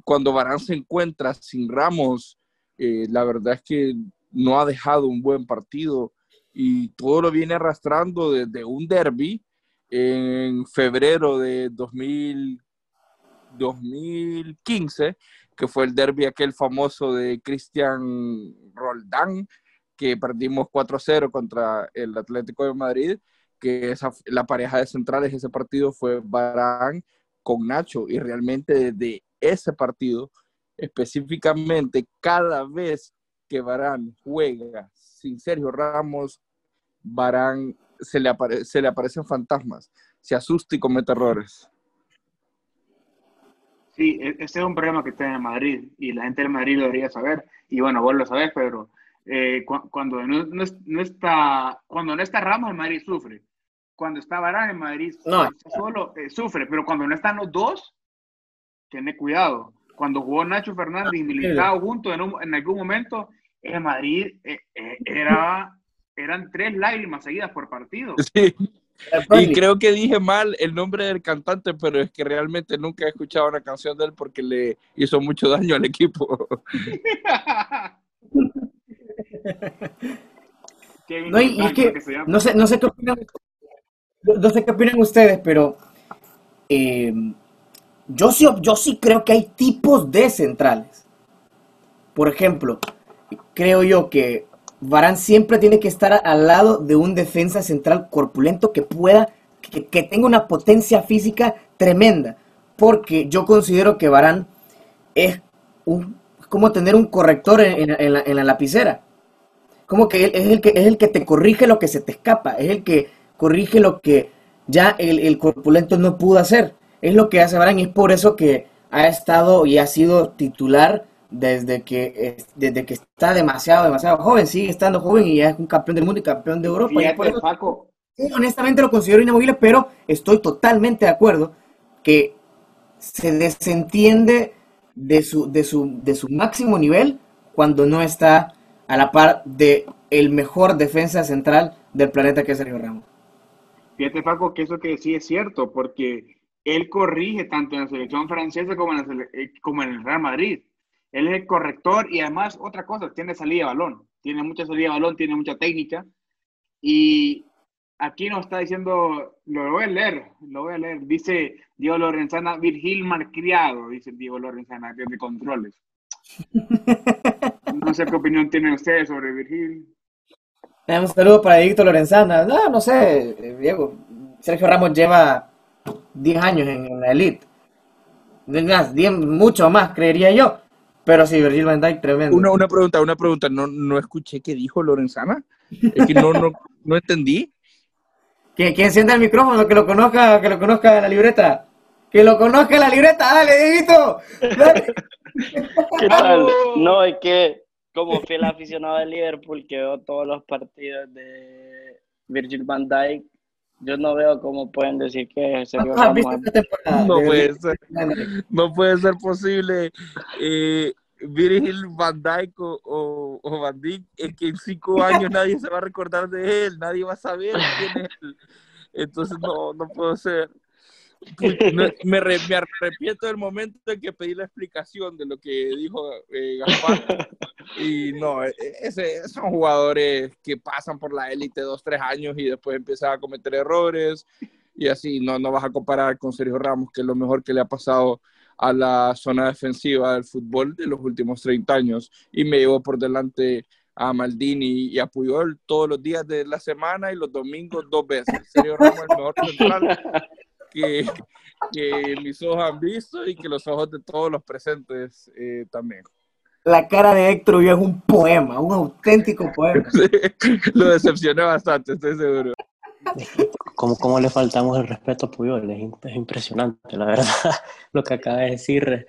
cuando Barán se encuentra sin Ramos, eh, la verdad es que no ha dejado un buen partido y todo lo viene arrastrando desde un derby en febrero de 2015, que fue el derby aquel famoso de Cristian Roldán, que perdimos 4-0 contra el Atlético de Madrid, que esa, la pareja de centrales ese partido fue Barán con Nacho y realmente desde ese partido, específicamente cada vez que Barán juega sin Sergio Ramos, Barán se le, se le aparecen fantasmas, se asusta y comete errores. Sí, e, ese es un problema que tiene en Madrid y la gente de Madrid lo debería saber. Y bueno, vos lo sabés, pero eh, cuando, no, está, cuando no está Ramos, el Madrid sufre. Cuando está Barán, en Madrid solo eh, sufre, pero cuando no están los dos, tiene cuidado. Cuando jugó Nacho Fernández y Militao juntos en, algún momento, en Madrid eh, eh, era, eran tres lágrimas seguidas por partido. Sí. Y creo que dije mal el nombre del cantante, pero es que realmente nunca he escuchado una canción de él porque le hizo mucho daño al equipo. no, y, que, no sé, no sé qué opinan, no sé qué opinan ustedes, pero eh, yo sí, yo sí creo que hay tipos de centrales. Por ejemplo, creo yo que Varane siempre tiene que estar al lado de un defensa central corpulento que pueda, que, tenga una potencia física tremenda. Porque yo considero que Varane es, un, como tener un corrector en, en, la, en, la, lapicera. Como que él es el que es el que te corrige lo que se te escapa, es el que corrige lo que ya el, el corpulento no pudo hacer. Es lo que hace Varane y es por eso que ha estado y ha sido titular desde que, desde que está demasiado, demasiado joven, sigue estando joven y ya es un campeón del mundo y campeón de Europa. Fíjate, Paco. honestamente lo considero inamovible, pero estoy totalmente de acuerdo que se desentiende de su, de su, de su máximo nivel cuando no está a la par de el mejor defensa central del planeta que es Sergio Ramos. Fíjate, Paco, que eso que sí es cierto, porque él corrige tanto en la selección francesa como en, la, como en el Real Madrid él es el corrector y además otra cosa, tiene salida de balón, tiene mucha salida de balón, tiene mucha técnica y aquí nos está diciendo, lo voy a leer, lo voy a leer, dice Diego Lorenzana, Virgil Marcriado, dice Diego Lorenzana, de controles. No sé qué opinión tienen ustedes sobre Virgil. Un saludo para Víctor Lorenzana. No, no sé, Diego. Sergio Ramos lleva 10 años en la elite. mucho más, creería yo. Pero sí, Virgil van Dijk, tremendo. Una, una pregunta, una pregunta. No, no escuché qué dijo Lorenzana. Es que no, no, no entendí. Que, que encienda el micrófono, que lo conozca, que lo conozca la libreta. Que lo conozca la libreta, dale, Dieguito. ¿Qué tal? No, es que como fiel aficionado de Liverpool que veo todos los partidos de Virgil van Dijk, yo no veo cómo pueden decir que Sergio ah, No puede ser, no puede ser posible. Eh, Virgil Van Dijk o, o, Van Dijk, es que en cinco años nadie se va a recordar de él, nadie va a saber quién es él. Entonces no, no puedo ser me, me, arrepiento del momento en que pedí la explicación de lo que dijo eh, Gaspar. Y no, e, e, ese, son jugadores que pasan por la élite dos, tres años y después empiezan a cometer errores. Y así no, no vas a comparar con Sergio Ramos, que es lo mejor que le ha pasado a la zona defensiva del fútbol de los últimos 30 años. Y me llevó por delante a Maldini y a Puyol todos los días de la semana y los domingos dos veces. Sergio Ramos es el mejor central que, que, mis ojos han visto y que los ojos de todos los presentes eh, también. La cara de Héctor es un poema, un auténtico poema. lo decepcioné bastante, estoy seguro. ¿Cómo, ¿Cómo, le faltamos el respeto a Puyol? Es, impresionante, la verdad, lo que acaba de decir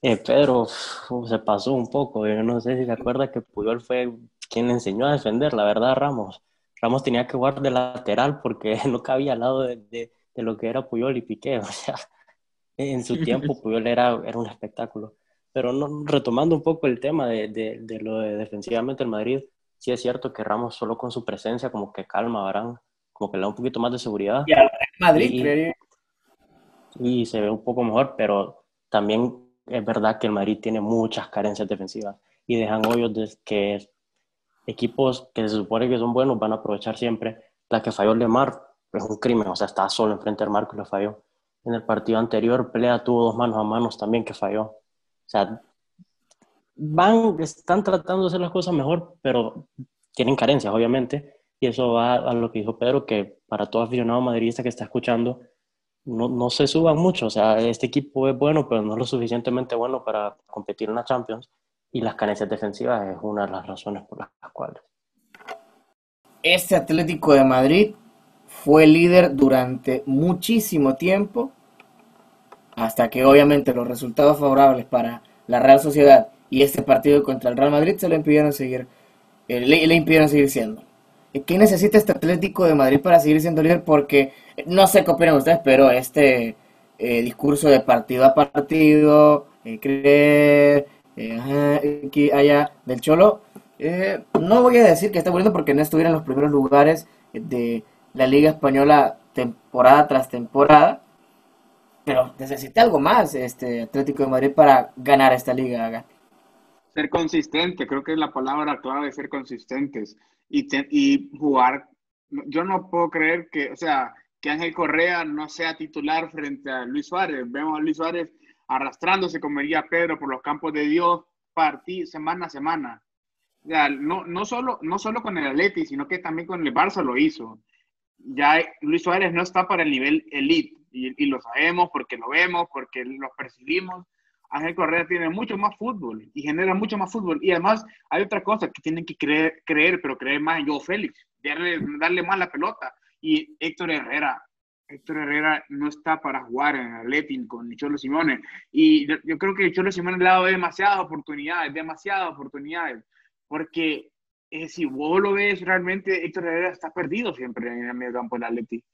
eh, Pedro. se pasó un poco. Yo no sé si se acuerda que Puyol fue quien le enseñó a defender, la verdad, Ramos. Ramos tenía que jugar de lateral porque no cabía al lado de, de lo que era Puyol y Piqué. O sea, en su tiempo Puyol era, era un espectáculo. Pero no, retomando un poco el tema de, de, de, lo de defensivamente el Madrid, sí es cierto que Ramos solo con su presencia como que calma a como que le da un poquito más de seguridad. Y al Madrid, y, y se ve un poco mejor, pero también es verdad que el Madrid tiene muchas carencias defensivas y dejan hoyos de que equipos que se supone que son buenos van a aprovechar siempre. La que falló Lemar es un crimen, o sea, estaba solo enfrente del marco y lo falló. En el partido anterior, Pelea tuvo dos manos a manos también que falló. Sea, van, están tratando de hacer las cosas mejor, pero tienen carencias, obviamente. Y eso va a lo que dijo Pedro, que para todo aficionado madridista que está escuchando, no, no se suban mucho. O sea, este equipo es bueno, pero no lo suficientemente bueno para competir en la Champions. Y las carencias defensivas es una de las razones por las cuales. Este Atlético de Madrid fue líder durante muchísimo tiempo, hasta que obviamente los resultados favorables para la Real Sociedad y este partido contra el Real Madrid se le impidieron seguir, eh, le, impidieron seguir siendo. ¿Qué necesita este Atlético de Madrid para seguir siendo líder? Porque eh, no sé qué opinan ustedes, pero este eh, discurso de partido a partido, creer que allá del Cholo, no voy a decir que está muriendo porque no estuviera en los primeros lugares de la Liga Española temporada tras temporada, pero necesita algo más este Atlético de Madrid para ganar esta liga. Ser consistente, creo que es la palabra clave ser consistentes y, y jugar. Yo no puedo creer que, o sea, que Ángel Correa no sea titular frente a Luis Suárez. Vemos a Luis Suárez arrastrándose como diría Pedro por los campos de Dios, partir semana a semana. Ya, no, no, solo, no solo con el Atleti, sino que también con el Barça lo hizo. Ya Luis Suárez no está para el nivel elite y, y lo sabemos porque lo vemos, porque lo percibimos. Ángel Correa tiene mucho más fútbol y genera mucho más fútbol. Y además hay otra cosa que tienen que creer, creer pero creer más en Joe Félix, darle, darle más la pelota. Y Héctor Herrera, Héctor Herrera no está para jugar en Atleti con Cholo Simone. Y yo, creo que Cholo Simone le ha dado demasiadas oportunidades, demasiadas oportunidades. Porque eh, si vos lo ves, realmente Héctor Herrera está perdido siempre en el medio campo del Atleti.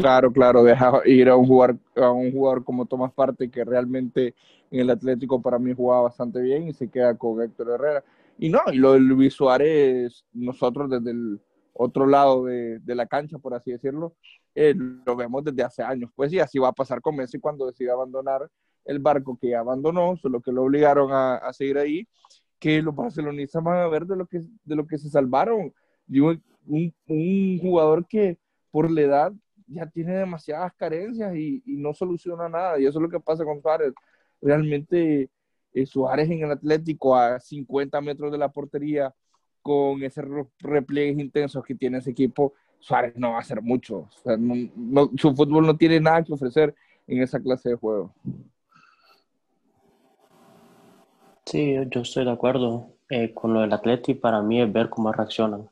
Claro, claro, deja ir a un jugador, a un jugador como Tomás Parte, que realmente en el Atlético para mí jugaba bastante bien y se queda con Héctor Herrera. Y no, y lo de Luis Suárez, nosotros desde el otro lado de, de la cancha, por así decirlo, eh, lo vemos desde hace años. Pues y así va a pasar con Messi cuando decida abandonar el barco que abandonó, solo que lo obligaron a, a seguir ahí, que los barcelonistas van a ver de lo que, de lo que se salvaron. Un jugador que por la edad ya tiene demasiadas carencias y, y, no soluciona nada. Y eso es lo que pasa con Suárez. Realmente eh, Suárez en el Atlético a 50 metros de la portería, con esos repliegues intensos que tiene ese equipo, Suárez no va a hacer mucho. O sea, no, no, su fútbol no tiene nada que ofrecer en esa clase de juego. Sí, yo estoy de acuerdo eh, con lo del Atleti. Para mí es ver cómo reaccionan.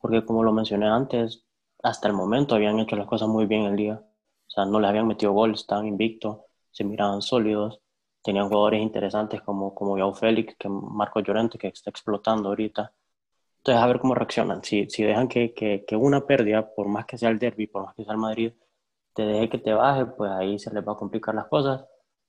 Porque como lo mencioné antes, hasta el momento habían hecho las cosas muy bien el día. O sea, no le habían metido gol, estaban invictos, se miraban sólidos, tenían jugadores interesantes como, como Joao Félix, que Marco Llorente, que está explotando ahorita. Entonces, a ver cómo reaccionan. Si, si dejan que, que, una pérdida, por más que sea el derby, por más que sea el Madrid, te deje que te baje, pues ahí se les va a complicar las cosas.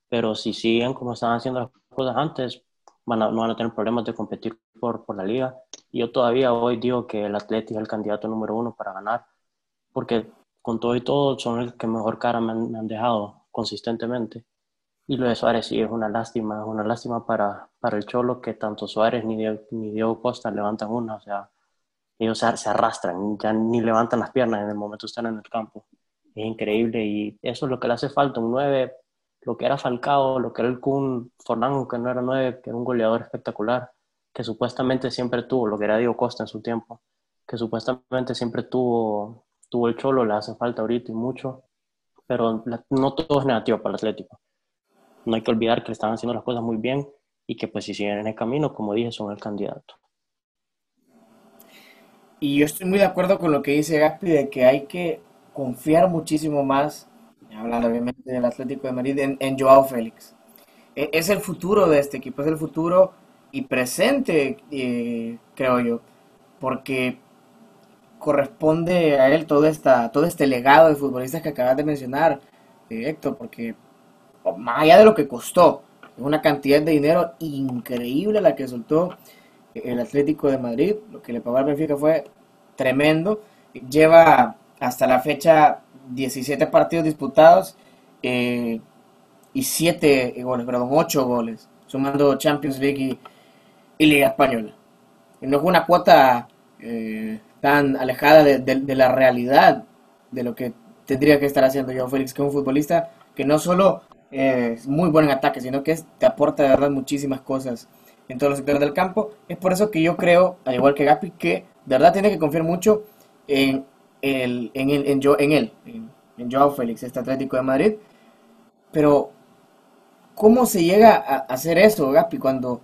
Pero si siguen como estaban haciendo las cosas antes, van a, no van a tener problemas de competir por, por la liga. Yo todavía hoy digo que el Atlético es el candidato número uno para ganar porque con todo y todo son el que mejor cara me han, me han, dejado consistentemente. Y lo de Suárez sí es una lástima, es una lástima para, para el Cholo que tanto Suárez ni Diego, ni Diego Costa levantan una, o sea, ellos se, se, arrastran, ya ni levantan las piernas en el momento están en el campo. Es increíble y eso es lo que le hace falta, un 9, lo que era Falcao, lo que era el Kun Fornán, que no era 9, que era un goleador espectacular, que supuestamente siempre tuvo, lo que era Diego Costa en su tiempo, que supuestamente siempre tuvo tuvo el Cholo, le hace falta ahorita y mucho, pero no todo es negativo para el Atlético. No hay que olvidar que están haciendo las cosas muy bien y que pues si siguen en el camino, como dije, son el candidato. Y yo estoy muy de acuerdo con lo que dice Gaspi de que hay que confiar muchísimo más, hablando obviamente del Atlético de Madrid, en, en Joao Félix. E, es el futuro de este equipo, es el futuro y presente, eh, creo yo, porque corresponde a él todo, esta, todo este legado de futbolistas que acabas de mencionar, Héctor, porque más allá de lo que costó, es una cantidad de dinero increíble la que soltó el Atlético de Madrid, lo que le pagó al Benfica fue tremendo, lleva hasta la fecha 17 partidos disputados eh, y 7 goles, perdón, 8 goles, sumando Champions League y, y Liga Española. Y no es una cuota eh, tan alejada de, la realidad de lo que tendría que estar haciendo Joao Félix, que es un futbolista que no solo es muy bueno en ataque, sino que te aporta de verdad muchísimas cosas en todos los sectores del campo. Es por eso que yo creo, al igual que Gapi, que de verdad tiene que confiar mucho en, yo, en él, en, en Joao Félix, este Atlético de Madrid. Pero, ¿cómo se llega a hacer eso, Gapi, cuando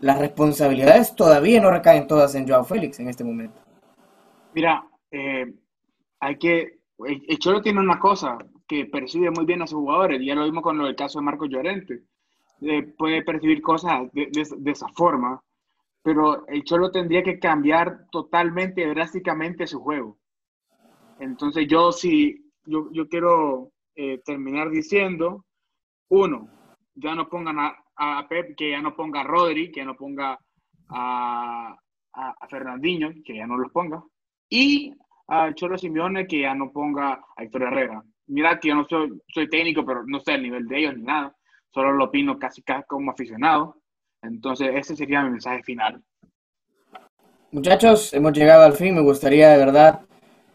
las responsabilidades todavía no recaen todas en Joao Félix en este momento? Mira, eh, hay que. El, Cholo tiene una cosa que percibe muy bien a sus jugadores, ya lo vimos con lo del caso de Marco Llorente. Eh, puede percibir cosas de, esa forma, pero el Cholo tendría que cambiar totalmente, drásticamente su juego. Entonces, yo sí, yo, yo quiero eh, terminar diciendo: uno, ya no pongan a, a, Pep, que ya no ponga a Rodri, que ya no ponga a, a, a Fernandinho, que ya no los ponga y al Cholo Simeone que ya no ponga a Héctor Herrera. Mira que yo no soy, soy técnico, pero no sé el nivel de ellos ni nada. Solo lo opino casi, casi como aficionado. Entonces, ese sería mi mensaje final. Muchachos, hemos llegado al fin. Me gustaría de verdad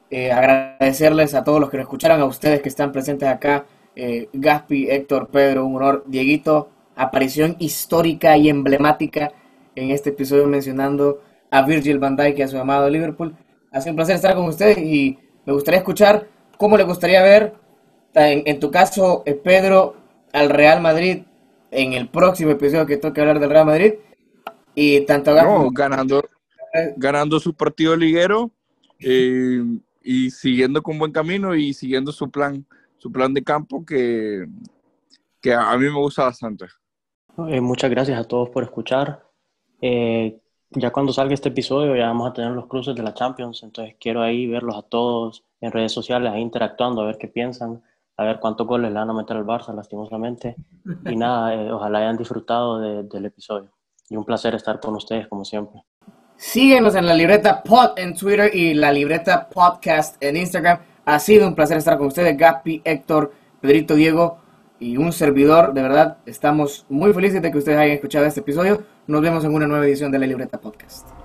eh, agradecerles a todos los que nos escucharon, a ustedes que están presentes acá. Eh, Gaspi, Héctor, Pedro, un honor. Dieguito, aparición histórica y emblemática en este episodio mencionando a Virgil van Dijk y a su amado Liverpool. Ha sido un placer estar con ustedes y me gustaría escuchar cómo le gustaría ver, en, tu caso, eh, Pedro, al Real Madrid en el próximo episodio que toque hablar del Real Madrid. Y tanto ganando, ganando su partido liguero eh, y siguiendo con buen camino y siguiendo su plan, su plan de campo que, que a mí me gusta bastante. Eh, muchas gracias a todos por escuchar. Eh, ya cuando salga este episodio ya vamos a tener los cruces de la Champions, entonces quiero ahí verlos a todos en redes sociales, ahí interactuando, a ver qué piensan, a ver cuántos goles le van a meter al Barça, lastimosamente. Y nada, eh, ojalá hayan disfrutado del episodio. Y un placer estar con ustedes, como siempre. Síguenos en la libreta Pod en Twitter y la libreta Podcast en Instagram. Ha sido un placer estar con ustedes, Gaspi, Héctor, Pedrito, Diego y un servidor. De verdad, estamos muy felices de que ustedes hayan escuchado este episodio. Nos vemos en una nueva edición de la Libreta Podcast.